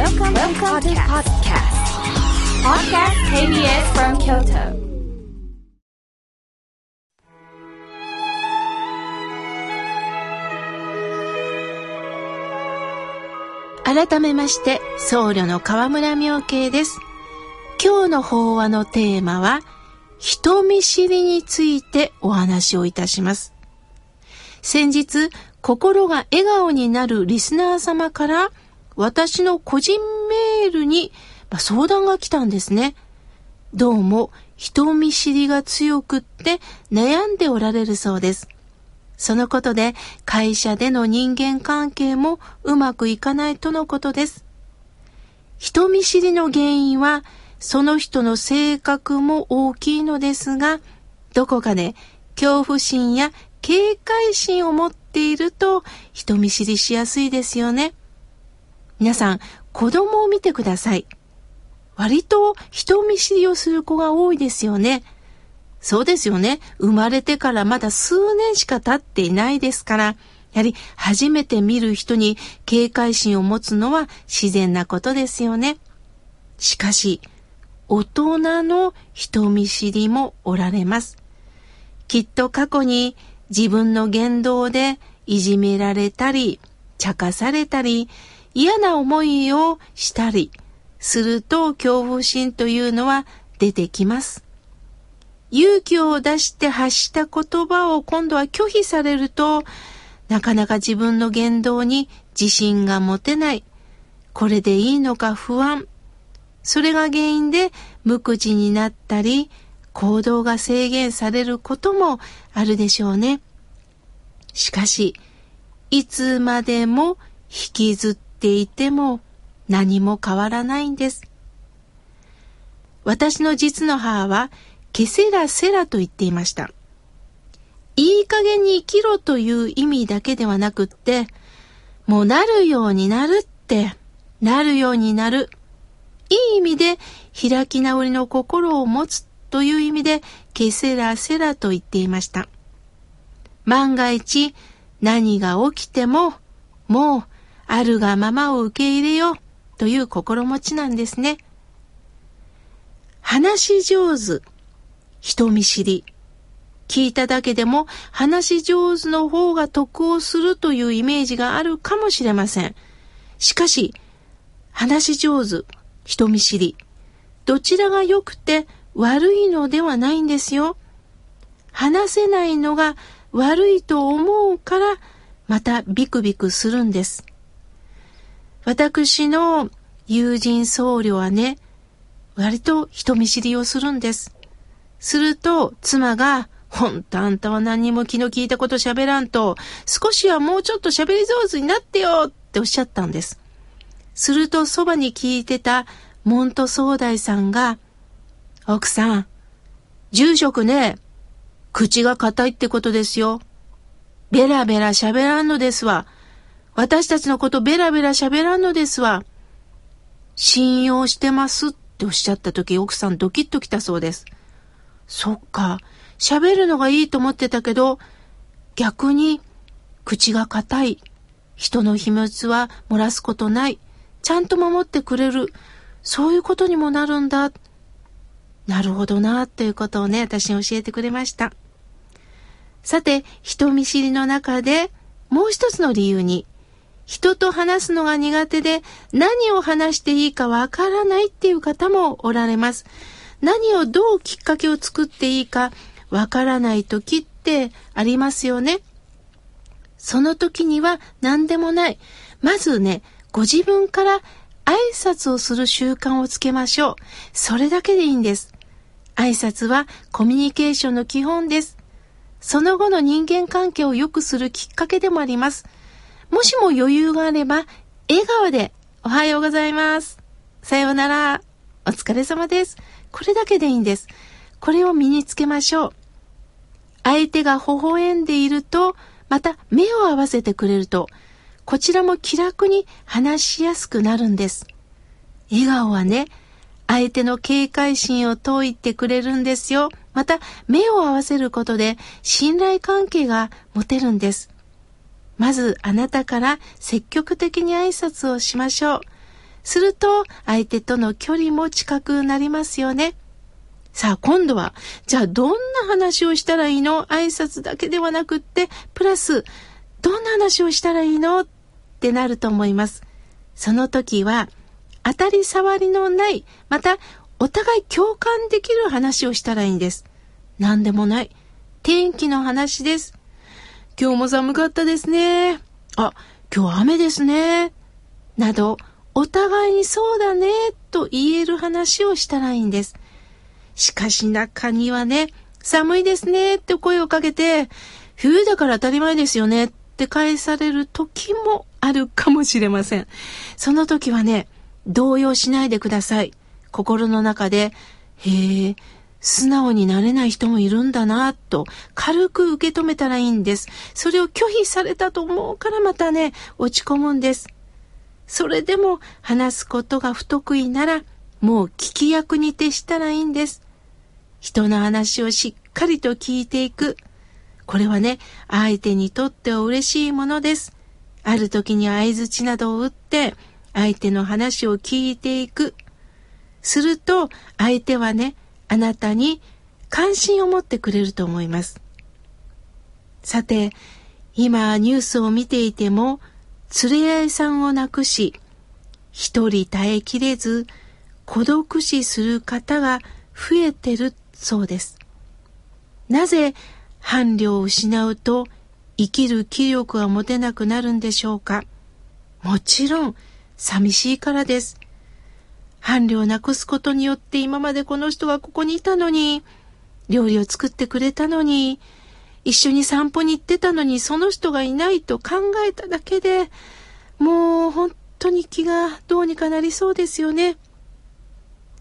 Welcome, Welcome to podcast. Podcast KBS from Kyoto. 改めまして僧侶の河村明慶です今日の法話のテーマは人見知りについてお話をいたします先日心が笑顔になるリスナー様から私の個人メールに相談が来たんですね。どうも人見知りが強くって悩んでおられるそうです。そのことで会社での人間関係もうまくいかないとのことです。人見知りの原因はその人の性格も大きいのですが、どこかで恐怖心や警戒心を持っていると人見知りしやすいですよね。皆さん、子供を見てください。割と人見知りをする子が多いですよね。そうですよね。生まれてからまだ数年しか経っていないですから、やはり初めて見る人に警戒心を持つのは自然なことですよね。しかし、大人の人見知りもおられます。きっと過去に自分の言動でいじめられたり、茶化されたり、嫌な思いをしたりすると恐怖心というのは出てきます。勇気を出して発した言葉を今度は拒否されると、なかなか自分の言動に自信が持てない。これでいいのか不安。それが原因で無口になったり、行動が制限されることもあるでしょうね。しかし、いつまでも引きずっていても何も変わらないんです。私の実の母は、ケセラセラと言っていました。いい加減に生きろという意味だけではなくって、もうなるようになるって、なるようになる。いい意味で開き直りの心を持つという意味で、ケセラセラと言っていました。万が一何が起きても、もうあるがままを受け入れようという心持ちなんですね。話し上手、人見知り。聞いただけでも話し上手の方が得をするというイメージがあるかもしれません。しかし、話し上手、人見知り。どちらが良くて悪いのではないんですよ。話せないのが悪いと思うから、またビクビクするんです。私の友人僧侶はね、割と人見知りをするんです。すると、妻が、ほんとあんたは何にも気の利いたこと喋らんと、少しはもうちょっと喋り上手になってよっておっしゃったんです。すると、そばに聞いてたモント総大さんが、奥さん、住職ね、口が硬いってことですよ。ベラベラ喋らんのですわ。私たちのことベラベラ喋らんのですわ。信用してますっておっしゃった時、奥さんドキッときたそうです。そっか、喋るのがいいと思ってたけど、逆に口が硬い。人の秘密は漏らすことない。ちゃんと守ってくれる。そういうことにもなるんだ。なるほどな、ということをね、私に教えてくれました。さて、人見知りの中でもう一つの理由に、人と話すのが苦手で何を話していいかわからないっていう方もおられます。何をどうきっかけを作っていいかわからない時ってありますよね。その時には何でもない。まずね、ご自分から挨拶をする習慣をつけましょう。それだけでいいんです。挨拶はコミュニケーションの基本です。その後の人間関係を良くするきっかけでもあります。もしも余裕があれば、笑顔でおはようございます。さようなら。お疲れ様です。これだけでいいんです。これを身につけましょう。相手が微笑んでいると、また目を合わせてくれると、こちらも気楽に話しやすくなるんです。笑顔はね、相手の警戒心を解いてくれるんですよ。また、目を合わせることで信頼関係が持てるんです。まずあなたから積極的に挨拶をしましょう。すると相手との距離も近くなりますよね。さあ今度は、じゃあどんな話をしたらいいの挨拶だけではなくって、プラス、どんな話をしたらいいのってなると思います。その時は、当たり障りのない、またお互い共感できる話をしたらいいんです。何でもない。天気の話です。今日も寒かったですね。あ、今日雨ですね。など、お互いにそうだね、と言える話をしたらいいんです。しかし中にはね、寒いですね、って声をかけて、冬だから当たり前ですよね、って返される時もあるかもしれません。その時はね、動揺しないでください。心の中で、へえ、素直になれない人もいるんだな、と軽く受け止めたらいいんです。それを拒否されたと思うからまたね、落ち込むんです。それでも話すことが不得意なら、もう聞き役に徹したらいいんです。人の話をしっかりと聞いていく。これはね、相手にとっては嬉しいものです。ある時に相槌などを打って、相手の話を聞いていく。すると、相手はね、あなたに関心を持ってくれると思います。さて、今ニュースを見ていても、連れ合いさんを亡くし、一人耐えきれず、孤独死する方が増えてるそうです。なぜ伴侶を失うと生きる気力が持てなくなるんでしょうかもちろん寂しいからです。伴侶をなくすことによって今までこの人がここにいたのに、料理を作ってくれたのに、一緒に散歩に行ってたのにその人がいないと考えただけで、もう本当に気がどうにかなりそうですよね。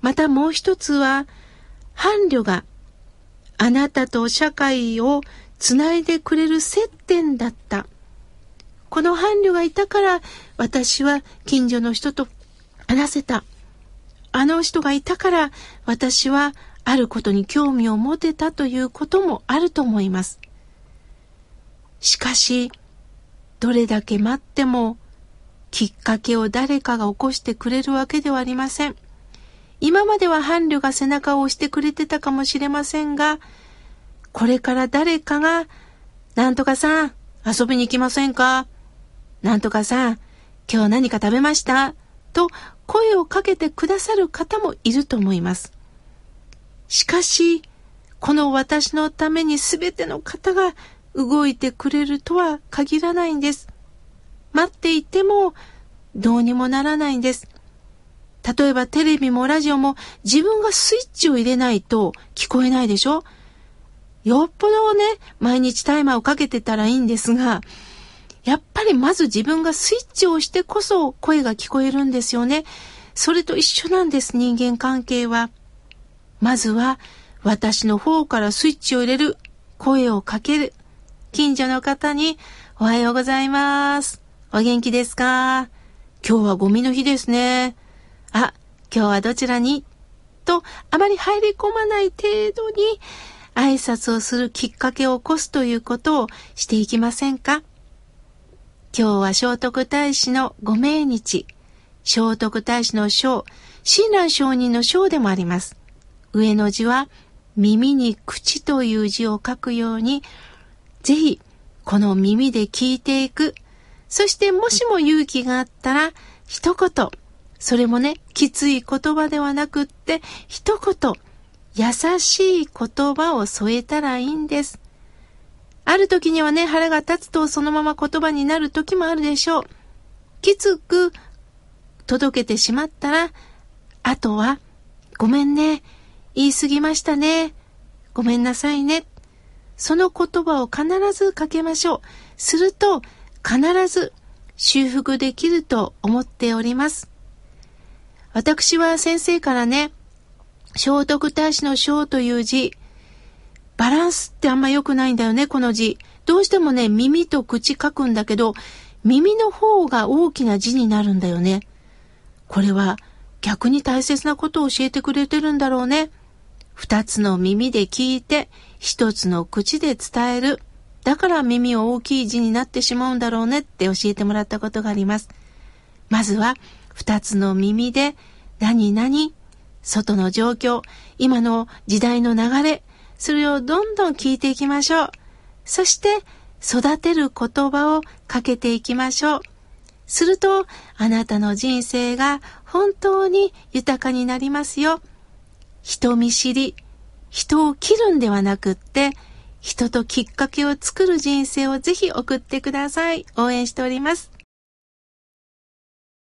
またもう一つは、伴侶があなたと社会をつないでくれる接点だった。この伴侶がいたから私は近所の人と話せた。あの人がいたから私はあることに興味を持てたということもあると思います。しかし、どれだけ待ってもきっかけを誰かが起こしてくれるわけではありません。今までは伴侶が背中を押してくれてたかもしれませんが、これから誰かが、なんとかさん、遊びに行きませんか？なんとかさん、今日何か食べました？と声をかけてくださる方もいると思います。しかし、この私のために全ての方が動いてくれるとは限らないんです。待っていてもどうにもならないんです。例えばテレビもラジオも自分がスイッチを入れないと聞こえないでしょ？よっぽどね、毎日タイマーをかけてたらいいんですが、やっぱりまず自分がスイッチを押してこそ声が聞こえるんですよね。それと一緒なんです、人間関係は。まずは私の方からスイッチを入れる、声をかける。近所の方におはようございます。お元気ですか？今日はゴミの日ですね。あ、今日はどちらに？と、あまり入り込まない程度に挨拶をするきっかけを起こすということをしていきませんか？今日は聖徳太子のご命日。聖徳太子の章、親鸞上人の章でもあります。上の字は耳に口という字を書くように、ぜひこの耳で聞いていく。そしてもしも勇気があったら、一言、それもね、きつい言葉ではなくって、一言、優しい言葉を添えたらいいんです。ある時にはね、腹が立つとそのまま言葉になる時もあるでしょう。きつく届けてしまったら、あとは、ごめんね、言い過ぎましたね、ごめんなさいね。その言葉を必ずかけましょう。すると、必ず修復できると思っております。私は先生からね、聖徳太子の章という字、バランスってあんま良くないんだよね、この字。どうしてもね、耳と口書くんだけど、耳の方が大きな字になるんだよね。これは逆に大切なことを教えてくれてるんだろうね。二つの耳で聞いて、一つの口で伝える。だから耳を大きい字になってしまうんだろうねって教えてもらったことがあります。まずは二つの耳で何々、外の状況、今の時代の流れ、それをどんどん聞いていきましょう。そして育てる言葉をかけていきましょう。するとあなたの人生が本当に豊かになりますよ。人見知り、人を切るんではなくって、人ときっかけを作る人生をぜひ送ってください。応援しております。